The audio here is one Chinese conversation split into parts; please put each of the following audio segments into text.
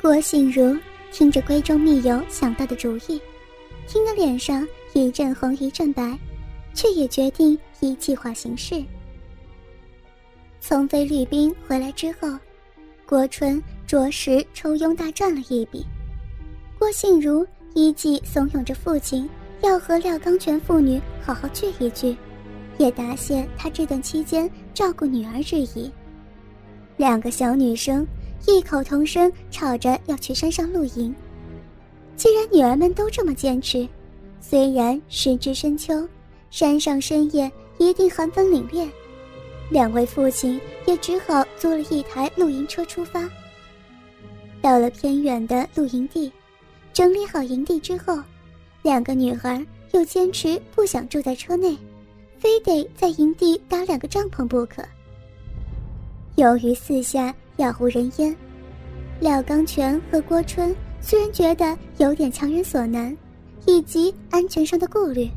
郭信如听着闺中密友想到的主意，听得脸上一阵红一阵白，却也决定依计划行事。从菲律宾回来之后，郭春着实抽佣大赚了一笔。郭信如依计怂恿着父亲要和廖刚全父女好好聚一聚，也答谢他这段期间照顾女儿之意。两个小女生异口同声吵着要去山上露营。既然女儿们都这么坚持，虽然时至深秋，山上深夜一定寒风凛冽。两位父亲也只好租了一台露营车出发。到了偏远的露营地，整理好营地之后，两个女孩又坚持不想住在车内，非得在营地搭两个帐篷不可。由于四下杳无人烟，廖刚全和郭春虽然觉得有点强人所难，以及安全上的顾虑，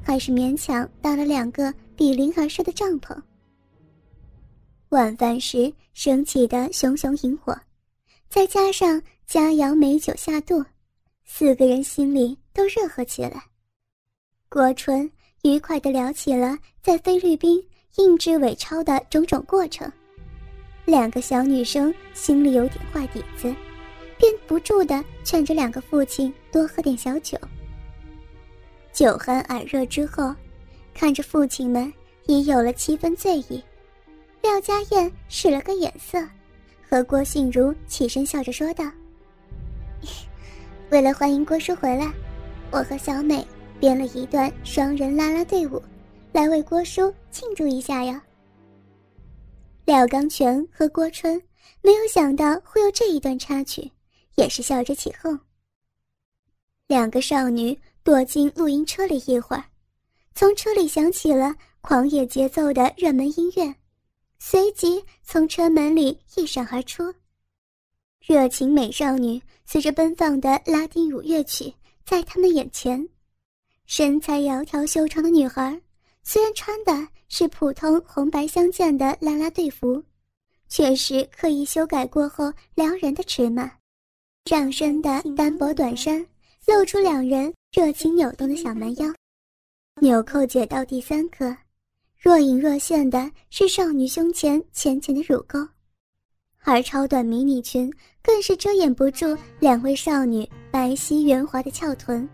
还是勉强搭了两个比邻而设的帐篷。晚饭时升起的熊熊萤火，再加上佳肴美酒下肚，四个人心里都热和起来。郭春愉快地聊起了在菲律宾印制伪钞的种种过程，两个小女生心里有点坏底子，便不住地劝着两个父亲多喝点小酒。酒酣耳热之后，看着父亲们已有了七分醉意。廖家燕使了个眼色，和郭信如起身笑着说道：“ 为了欢迎郭叔回来，我和小美编了一段双人啦啦队伍，来为郭叔庆祝一下呀。”廖刚全和郭春没有想到会有这一段插曲，也是笑着起哄。两个少女躲进露营车里一会儿，从车里响起了狂野节奏的热门音乐。随即从车门里一闪而出，热情美少女随着奔放的拉丁舞乐曲在他们眼前，身材窈窕修长的女孩，虽然穿的是普通红白相间的啦啦队服，却是刻意修改过后撩人的尺码，上身的单薄短衫露出两人热情扭动的小蛮腰，纽扣解到第三颗。若隐若现的是少女胸前浅浅的乳沟，而超短迷你裙更是遮掩不住两位少女白皙圆滑的翘臀。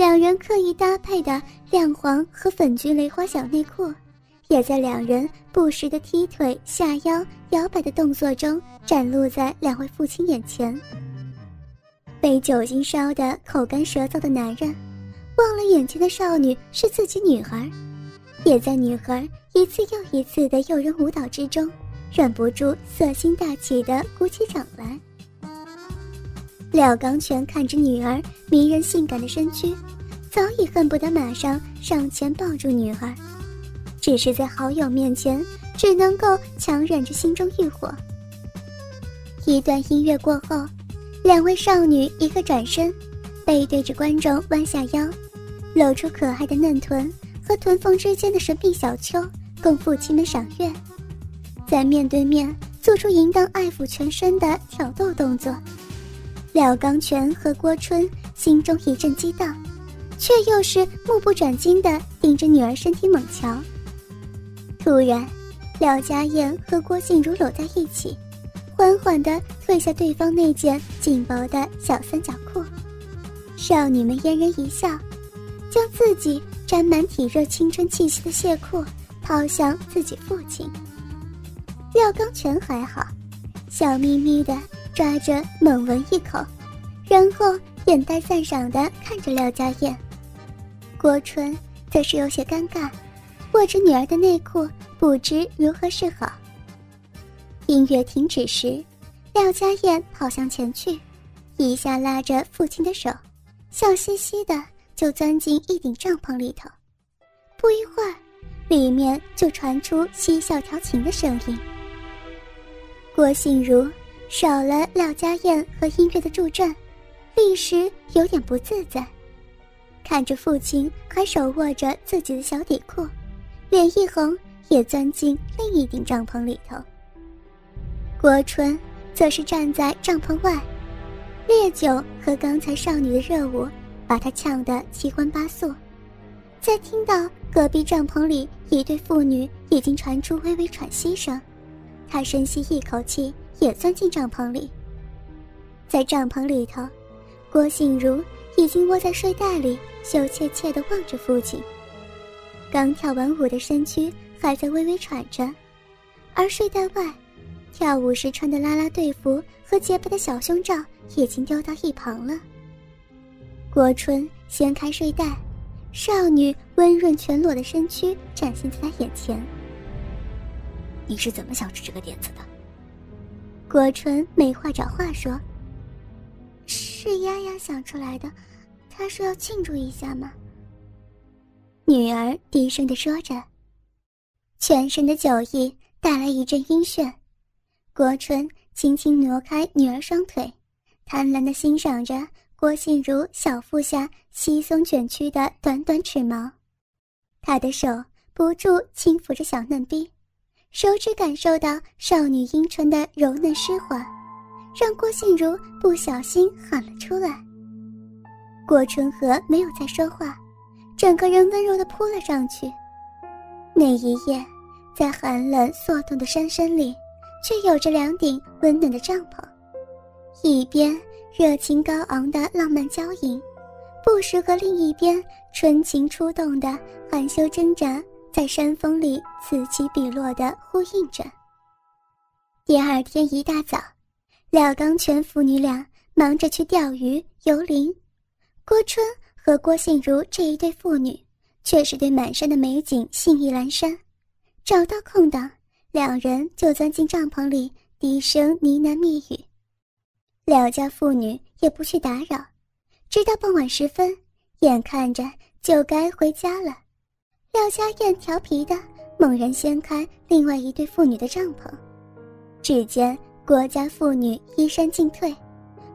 两人刻意搭配的亮黄和粉橘蕾花小内裤，也在两人不时的踢腿、下腰、摇摆的动作中展露在两位父亲眼前。被酒精烧得口干舌燥的男人，忘了眼前的少女是自己女儿。也在女孩一次又一次的诱人舞蹈之中，忍不住色心大起的鼓起掌来。廖刚全看着女儿迷人性感的身躯，早已恨不得马上上前抱住女儿，只是在好友面前，只能够强忍着心中欲火。一段音乐过后，两位少女一个转身，背对着观众弯下腰，露出可爱的嫩臀。和臀缝之间的神秘小丘，供父亲们赏月，在面对面做出淫荡爱抚全身的挑逗动作。廖刚全和郭春心中一阵激荡，却又是目不转睛地盯着女儿身体猛瞧。突然，廖家燕和郭静茹搂在一起，缓缓地褪下对方那件紧薄的小三角裤。少女们嫣然一笑，将自己。沾满体热青春气息的亵裤抛向自己父亲。廖刚全还好，笑眯眯的抓着猛闻一口，然后眼带赞赏的看着廖家燕。郭春则是有些尴尬，握着女儿的内裤，不知如何是好。音乐停止时，廖家燕跑向前去，一下拉着父亲的手，笑嘻嘻的。就钻进一顶帐篷里头，不一会儿，里面就传出嬉笑调情的声音。郭信如少了廖家燕和音乐的助阵，立时有点不自在，看着父亲还手握着自己的小底裤，脸一红，也钻进另一顶帐篷里头。郭春则是站在帐篷外，烈酒和刚才少女的热舞把他呛得七荤八素。在听到隔壁帐篷里一对妇女已经传出微微喘息声，他深吸一口气，也钻进帐篷里。在帐篷里头，郭信如已经窝在睡袋里，羞怯怯地望着父亲。刚跳完舞的身躯还在微微喘着，而睡袋外，跳舞时穿的啦啦队服和洁白的小胸罩已经丢到一旁了。郭春掀开睡袋。少女温润全裸的身躯展现在他眼前。你是怎么想出这个点子的？郭纯没话找话说。是丫丫想出来的，她说要庆祝一下嘛。女儿低声的说着，全身的酒意带来一阵晕眩。郭春轻轻挪开女儿双腿，贪婪的欣赏着。郭信如小腹下稀松卷曲的短短齿毛，他的手不住轻抚着小嫩逼，手指感受到少女阴唇的柔嫩湿滑，让郭信如不小心喊了出来。郭春和没有再说话，整个人温柔的扑了上去。那一夜，在寒冷缩冻的山深里，却有着两顶温暖的帐篷，一边。热情高昂的浪漫交影，不时和另一边春情出动的含羞挣扎在山峰里此起彼落的呼应着。第二天一大早，廖刚全父女俩忙着去钓鱼游林，郭春和郭信如这一对父女却是对满山的美景兴意阑珊。找到空档，两人就钻进帐篷里，低声呢喃密语。廖家父女也不去打扰，直到傍晚时分，眼看着就该回家了。廖家燕调皮的猛然掀开另外一对妇女的帐篷，只见郭家妇女衣衫尽退，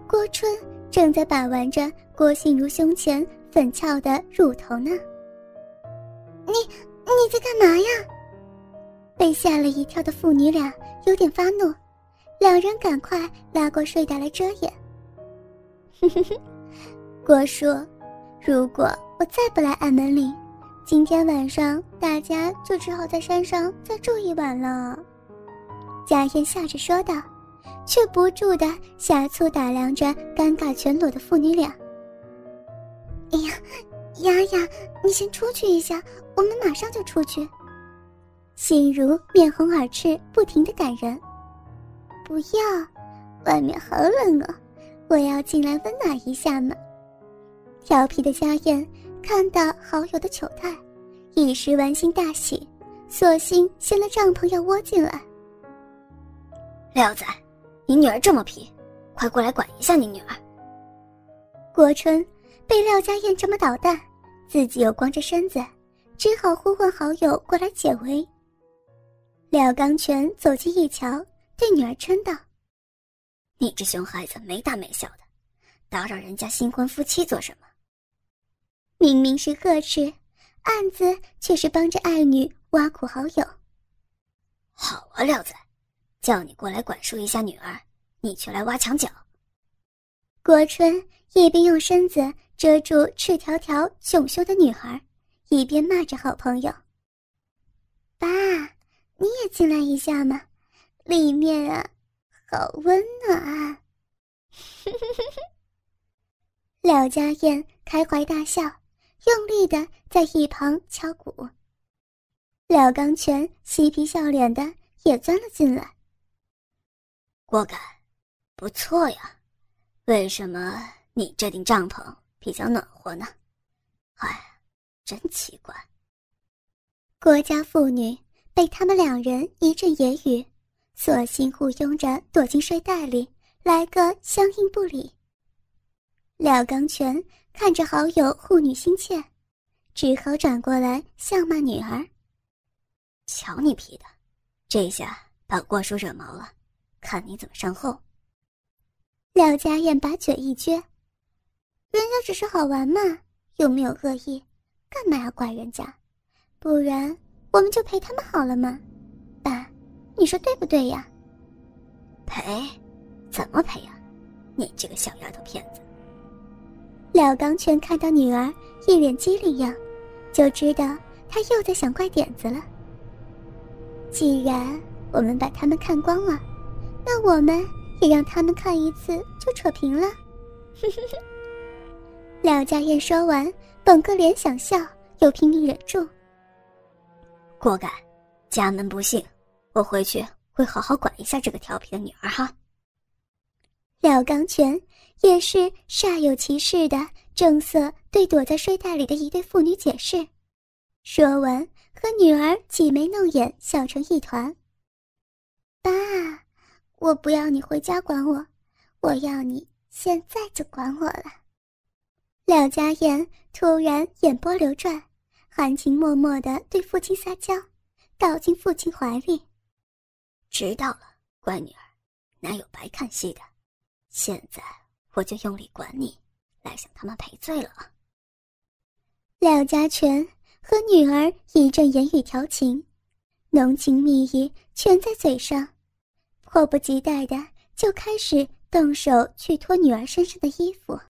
郭春正在把玩着郭信如胸前粉俏的乳头呢。你你在干嘛呀？被吓了一跳的父女俩有点发怒。两人赶快拉过睡袋来遮掩。郭叔，如果我再不来按门铃，今天晚上大家就只好在山上再住一晚了。贾燕笑着说道，却不住的下促打量着尴尬全裸的父女俩。哎呀，丫丫，你先出去一下，我们马上就出去。心如面红耳赤，不停的赶人。不要，外面好冷啊，我要进来温暖一下嘛。调皮的家燕看到好友的糗态，一时玩心大喜，索性掀了帐篷要窝进来。廖仔，你女儿这么皮，快过来管一下你女儿。郭春被廖家燕这么捣蛋，自己又光着身子，只好呼唤好友过来解围。廖刚全走近一瞧。对女儿嗔道：“你这熊孩子没大没小的，打扰人家新婚夫妻做什么？明明是呵斥，暗自却是帮着爱女挖苦好友。好啊，廖子，叫你过来管束一下女儿，你却来挖墙脚。”郭春一边用身子遮住赤条条窘羞的女孩，一边骂着好朋友：“爸，你也进来一下嘛。”里面啊，好温暖啊！廖家燕开怀大笑，用力的在一旁敲鼓。廖刚全嬉皮笑脸的也钻了进来。果敢，不错呀，为什么你这顶帐篷比较暖和呢？哎，真奇怪。郭家妇女被他们两人一阵言语。索性互拥着躲进睡袋里，来个相应不理。廖刚全看着好友护女心切，只好转过来笑骂女儿：“瞧你皮的，这下把郭叔惹毛了，看你怎么善后。”廖家燕把嘴一撅：“人家只是好玩嘛，又没有恶意，干嘛要怪人家？不然我们就陪他们好了嘛。”爸。你说对不对呀？陪，怎么赔啊？你这个小丫头片子！廖刚全看到女儿一脸机灵样，就知道她又在想怪点子了。既然我们把他们看光了，那我们也让他们看一次就扯平了。廖家燕说完，本个脸想笑，又拼命忍住。果敢，家门不幸，我回去会好好管一下这个调皮的女儿哈。廖刚全也是煞有其事的正色对躲在睡袋里的一对妇女解释，说完和女儿挤眉弄眼笑成一团。爸，我不要你回家管我，我要你现在就管我了。廖家燕突然眼波流转，含情脉脉的对父亲撒娇，倒进父亲怀里。知道了，乖女儿，哪有白看戏的？现在我就用力管你，来向他们赔罪了。廖家全和女儿一阵言语调情，浓情蜜意全在嘴上，迫不及待的就开始动手去脱女儿身上的衣服。